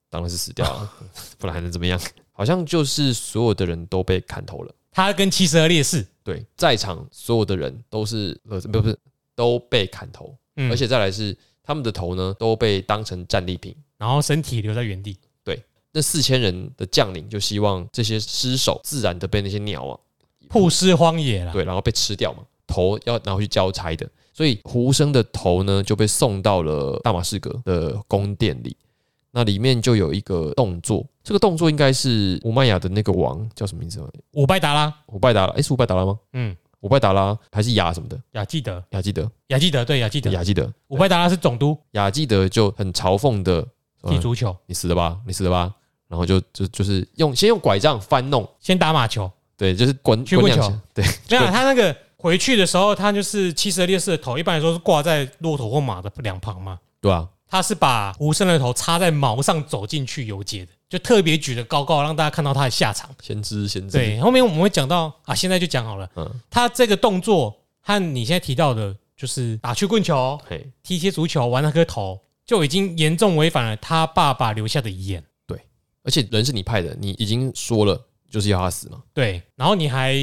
当然是死掉了，不然还能怎么样？好像就是所有的人都被砍头了。
他跟七十二烈士，
对，在场所有的人都是呃，不不是都被砍头，
嗯
而且再来是他们的头呢都被当成战利品。
然后身体留在原地。
对那四千人的将领就希望这些尸首自然的被那些鸟啊，
曝尸荒野了。
对，然后被吃掉嘛，头要拿回去交差的。所以胡生的头呢就被送到了大马士革的宫殿里，那里面就有一个动作，这个动作应该是乌麦雅的那个王叫什么名字啊？
伍拜达拉，
伍拜达拉，诶，是伍拜达拉吗？
嗯，
伍拜达拉还是雅什么的？
雅基德，
雅基德，
雅基德，对，雅基德。
雅基德，
伍拜达拉是总督，
雅基德就很嘲讽的
踢足球，
你死了吧，你死了吧，然后就就就是用先用拐杖翻弄，
先打马球。
对，就是滚
曲棍球
滚两下，对，
没有，他那个回去的时候，他就是七十二烈士的头，一般来说是挂在骆驼或马的两旁嘛。
对啊，
他是把胡生的头插在毛上走进去游街的，就特别举得高高，让大家看到他的下场。
先知先知，
对，后面我们会讲到啊，现在就讲好了。
嗯，
他这个动作和你现在提到的就是打曲棍球、踢一些足球、玩那颗头，就已经严重违反了他爸爸留下的遗言。
对而且人是你派的，你已经说了就是要他死嘛，
对，然后你还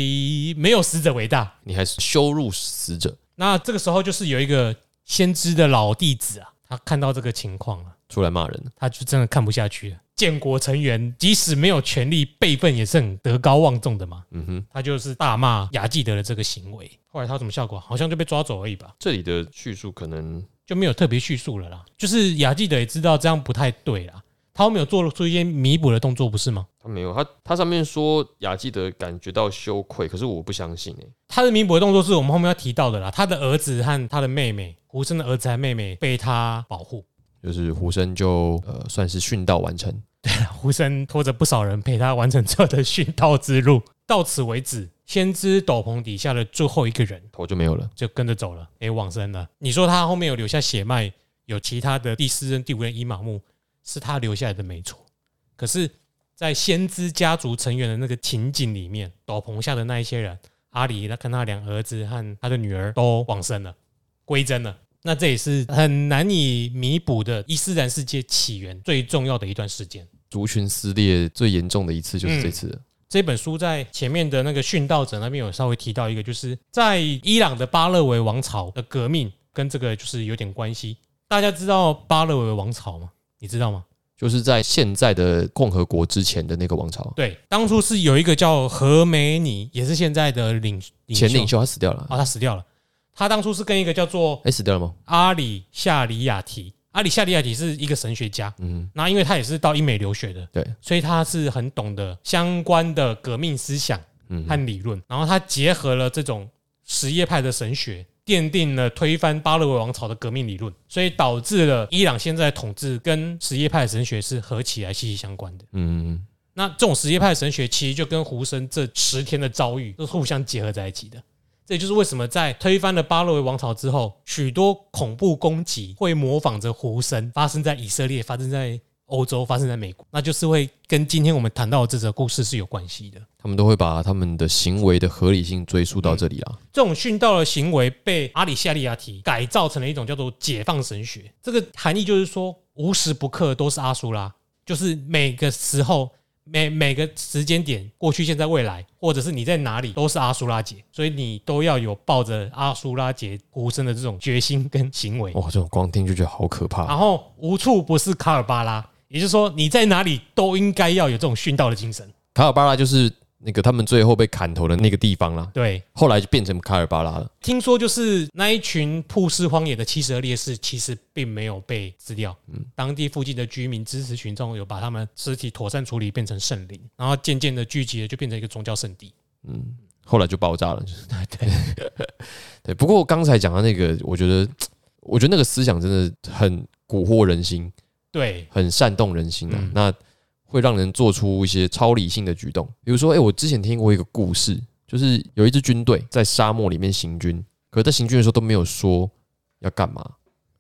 没有死者为大。
你还是羞辱死者，
那这个时候就是有一个先知的老弟子啊，他看到这个情况啊，
出来骂人，
他就真的看不下去了。建国成员即使没有权力，辈分也是很德高望重的嘛。
嗯哼，
他就是大骂雅纪德的这个行为。后来他有什么效果？好像就被抓走而已吧，
这里的叙述可能
就没有特别叙述了啦。就是雅纪德也知道这样不太对啦，他后面有做出一些弥补的动作，不是吗？
他没有，他他上面说雅基德感觉到羞愧，可是我不相信哎、
他的弥补的动作是我们后面要提到的啦。他的儿子和他的妹妹，胡生的儿子和妹妹被他保护，
就是胡生就呃算是殉道完成，对
胡生拖着不少人陪他完成这的殉道之路。到此为止，先知斗篷底下的最后一个人
头就没有了。
就跟着走了，诶，往生了。你说他后面有留下血脉，有其他的第四任、第五任伊玛目，是他留下来的没错。可是，在先知家族成员的那个情景里面，斗篷下的那一些人，阿里他跟他两儿子和他的女儿都往生了，归真了。那这也是很难以弥补的伊斯兰世界起源最重要的一段时间。
族群撕裂最严重的一次就是这次了，
这本书在前面的那个殉道者那边有稍微提到一个，就是在伊朗的巴勒维王朝的革命跟这个就是有点关系。大家知道巴勒维王朝吗？你知道吗？
就是在现在的共和国之前的那个王朝，
对，当初是有一个叫何梅尼，也是现在的领袖
前领袖他死掉了，
啊，他死掉了。他当初是跟一个叫做
哎、死掉了吗？
阿里夏里亚提，阿里夏里亚提是一个神学家，
嗯，
那因为他也是到英美留学的，
对，
所以他是很懂得相关的革命思想
嗯
和理论，然后他结合了这种什叶派的神学，奠定了推翻巴勒维王朝的革命理论，所以导致了伊朗现在的统治跟什叶派神学是合起来息息相关的。
嗯，
那这种什叶派神学其实就跟胡生这十天的遭遇是互相结合在一起的。这也就是为什么在推翻了巴勒维王朝之后，许多恐怖攻击会模仿着胡生发生在以色列、发生在欧洲、发生在美国，那就是会跟今天我们谈到的这则故事是有关系的。
他们都会把他们的行为的合理性追溯到这里啦。
这种殉道的行为被阿里夏利亚提改造成了一种叫做解放神学。这个含义就是说，无时不刻都是阿苏拉，就是每个时候、每每个时间点，过去、现在、未来，或者是你在哪里，都是阿苏拉节，所以你都要有抱着阿苏拉节胡生的这种决心跟行为。
哇，这种光听就觉得好可怕。
然后无处不是卡尔巴拉，也就是说你在哪里都应该要有这种殉道的精神。
卡尔巴拉就是那个他们最后被砍头的那个地方啦，
对，
后来就变成卡尔巴拉了。
听说就是那一群曝尸荒野的七十二烈士，其实并没有被撕掉。嗯，当地附近的居民支持群众有把他们尸体妥善处理，变成圣灵，然后渐渐的聚集了，就变成一个宗教圣地。
嗯后来就爆炸了，就是对对。不过刚才讲到那个，我觉得，我觉得那个思想真的很蛊惑人心，
对，
很煽动人心啊。
嗯
那会让人做出一些超理性的举动，比如说，哎、我之前听过一个故事，就是有一支军队在沙漠里面行军，可是在行军的时候都没有说要干嘛，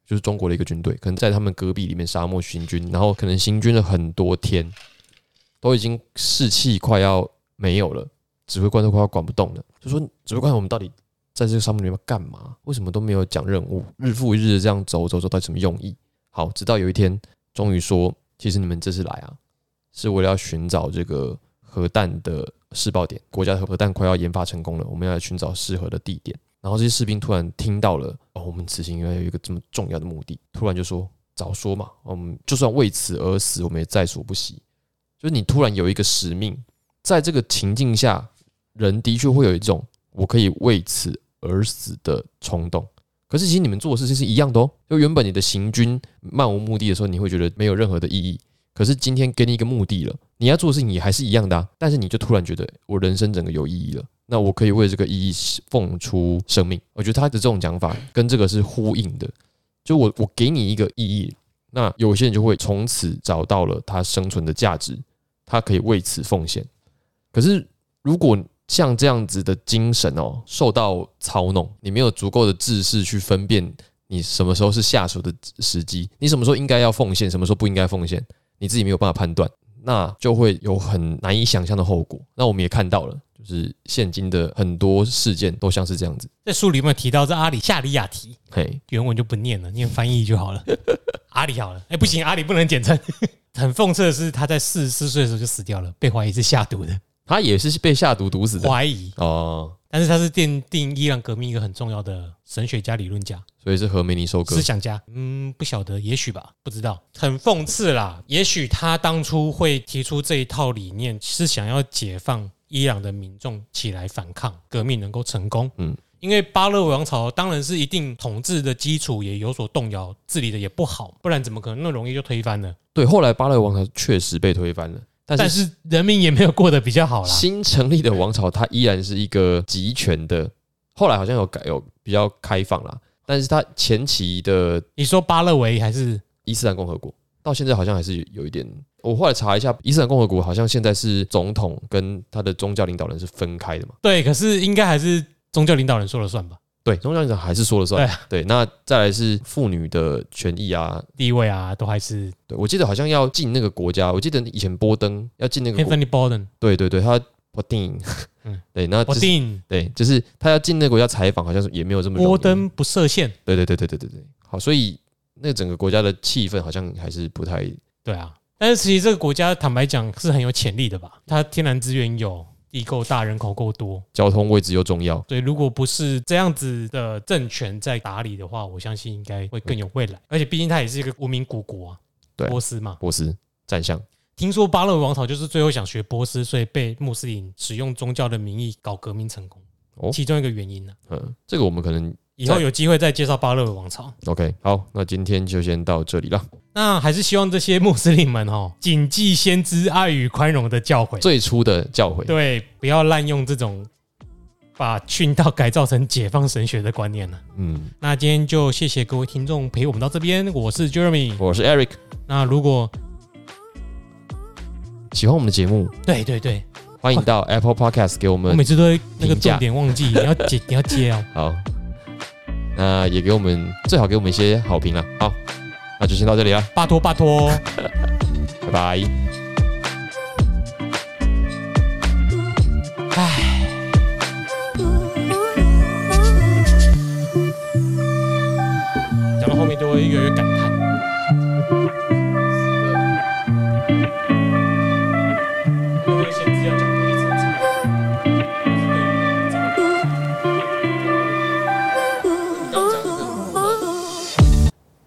就是中国的一个军队，可能在他们戈壁里面沙漠行军，然后可能行军了很多天，都已经士气快要没有了，指挥官都快要管不动了，就说指挥官，我们到底在这个沙漠里面要干嘛？为什么都没有讲任务？日复一日的这样走走走，到底什么用意？好，直到有一天，终于说，其实你们这次来啊，是为了要寻找这个核弹的试爆点，国家的核弹快要研发成功了，我们要来寻找适合的地点。然后这些士兵突然听到了，哦，我们此行原来有一个这么重要的目的，突然就说：“早说嘛，我们就算为此而死，我们也在所不惜。”就是你突然有一个使命，在这个情境下，人的确会有一种我可以为此而死的冲动。可是其实你们做的事情是一样的哦。就原本你的行军漫无目的的时候，你会觉得没有任何的意义。可是今天给你一个目的了，你要做的事情也还是一样的啊。但是你就突然觉得我人生整个有意义了，那我可以为这个意义奉出生命。我觉得他的这种讲法跟这个是呼应的。就我我给你一个意义，那有些人就会从此找到了他生存的价值，他可以为此奉献。可是如果像这样子的精神哦，受到操弄，你没有足够的知识去分辨你什么时候是下手的时机，你什么时候应该要奉献，什么时候不应该奉献，你自己没有办法判断，那就会有很难以想象的后果。那我们也看到了，就是现今的很多事件都像是这样子。
在书里面有提到这阿里夏里亚提，
嘿，
原文就不念了，念翻译就好了。阿里好了，哎、不行，阿里不能简称。很讽刺的是，他在四十四岁的时候就死掉了，被怀疑是下毒的，
他也是被下毒毒死的
怀疑。
哦，
但是他是奠定伊朗革命一个很重要的神学家、理论家、
所以是和梅尼收割
思。想家。嗯，不晓得，也许吧，不知道。很讽刺啦，也许他当初会提出这一套理念，是想要解放伊朗的民众起来反抗，革命能够成功。
嗯
嗯。因为巴勒王朝当然是一定统治的基础也有所动摇，治理的也不好，不然怎么可能那么容易就推翻了？
对，后来巴勒王朝确实被推翻了，但是
人民也没有过得比较好啦。
新成立的王朝它依然是一个集权的，后来好像有改有比较开放啦，但是它前期的
你说巴勒维还是
伊斯兰共和国到现在好像还是有一点。我后来查一下，伊斯兰共和国好像现在是总统跟他的宗教领导人是分开的嘛？
对，可是应该还是宗教领导人说了算吧？
对，宗教领导人还是说了算。
对
那再来是妇女的权益啊。
地位啊，都还是
对，我记得好像要进那个国家，我记得以前波登要进那个
，Anthony Borden
对对对，他波丁，
嗯
对，那就是
波定
对，就是他要进那个国家采访，好像是也没有这么
波登不设限，
对对对对对对对，好，所以那整个国家的气氛好像还是不太
对啊。但是其实这个国家坦白讲是很有潜力的吧？它天然资源有，地够大，人口够多。
交通位置又重要。
对，如果不是这样子的政权在打理的话，我相信应该会更有未来。而且毕竟它也是一个文明古国啊，
对
波斯嘛。
波斯战象，
听说巴勒王朝就是最后想学波斯，所以被穆斯林使用宗教的名义搞革命成功，
哦
其中一个原因呢、
嗯，这个我们可能
以后有机会再介绍巴勒王朝。
OK 好，那今天就先到这里了。
那还是希望这些穆斯林们哦，谨记先知爱与宽容的教诲，
最初的教诲，
对，不要滥用这种把殉道改造成解放神学的观念了。
嗯，
那今天就谢谢各位听众陪我们到这边，我是 Jeremy。
我是 Eric，
那如果
喜欢我们的节目，
对对对，
欢迎到 Apple Podcast 给我们我
每次都会那个重点忘记，你要接你要接哦。
好，那也给我们最好给我们一些好评了。好，那就先到这里了，
拜托拜托。
拜拜。
唉，讲到后面就会越来越感叹。